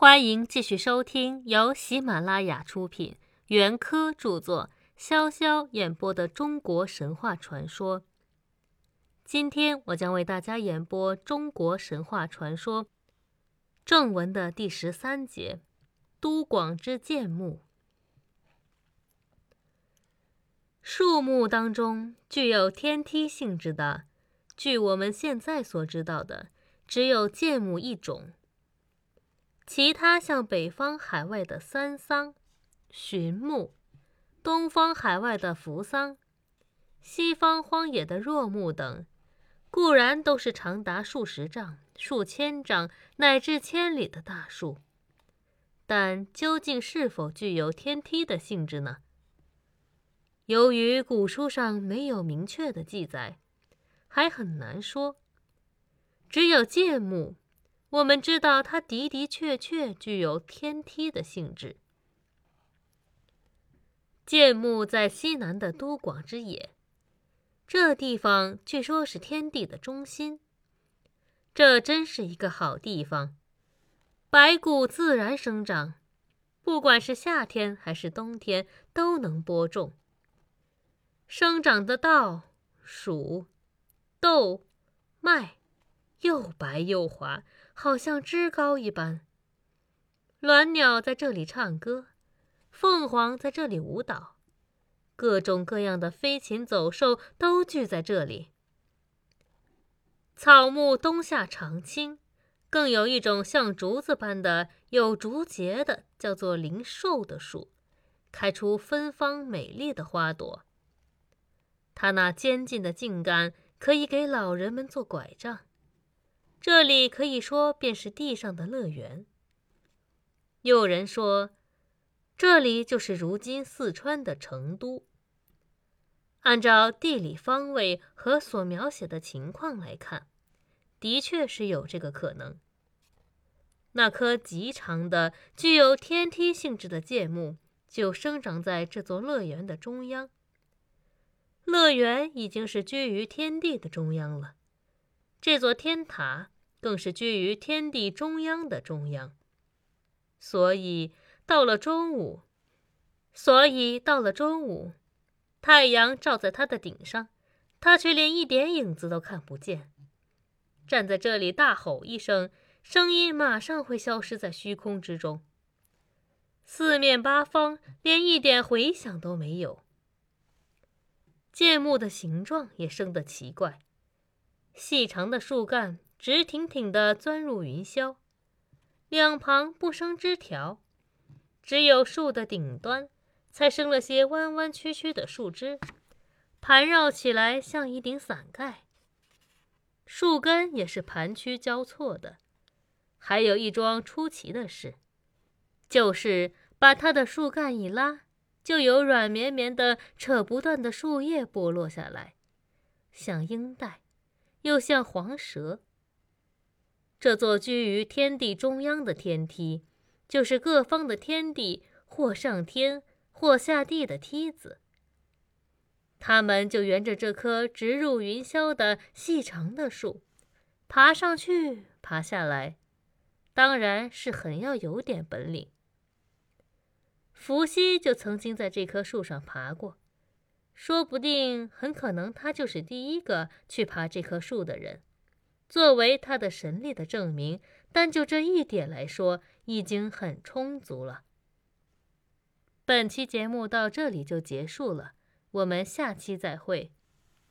欢迎继续收听由喜马拉雅出品、袁科著作、潇潇演播的中国神话传说。今天我将为大家演播中国神话传说正文的第十三节：都广之建木。树木当中具有天梯性质的，据我们现在所知道的，只有剑木一种。其他像北方海外的三桑、寻木，东方海外的扶桑，西方荒野的若木等，固然都是长达数十丈、数千丈乃至千里的大树，但究竟是否具有天梯的性质呢？由于古书上没有明确的记载，还很难说。只有剑木。我们知道，它的的确确具有天梯的性质。剑木在西南的都广之野，这地方据说是天地的中心。这真是一个好地方，白骨自然生长，不管是夏天还是冬天都能播种。生长的稻、黍、豆、麦，又白又滑。好像枝高一般。鸾鸟在这里唱歌，凤凰在这里舞蹈，各种各样的飞禽走兽都聚在这里。草木冬夏常青，更有一种像竹子般的有竹节的，叫做灵兽的树，开出芬芳美丽的花朵。它那坚劲的茎干可以给老人们做拐杖。这里可以说便是地上的乐园。有人说，这里就是如今四川的成都。按照地理方位和所描写的情况来看，的确是有这个可能。那棵极长的、具有天梯性质的剑木，就生长在这座乐园的中央。乐园已经是居于天地的中央了。这座天塔更是居于天地中央的中央，所以到了中午，所以到了中午，太阳照在它的顶上，它却连一点影子都看不见。站在这里大吼一声，声音马上会消失在虚空之中，四面八方连一点回响都没有。剑木的形状也生得奇怪。细长的树干直挺挺地钻入云霄，两旁不生枝条，只有树的顶端才生了些弯弯曲曲的树枝，盘绕起来像一顶伞盖。树根也是盘曲交错的，还有一桩出奇的事，就是把它的树干一拉，就有软绵绵的、扯不断的树叶剥落下来，像鹰带。又像黄蛇。这座居于天地中央的天梯，就是各方的天地或上天或下地的梯子。他们就沿着这棵直入云霄的细长的树，爬上去，爬下来，当然是很要有点本领。伏羲就曾经在这棵树上爬过。说不定，很可能他就是第一个去爬这棵树的人，作为他的神力的证明。单就这一点来说，已经很充足了。本期节目到这里就结束了，我们下期再会。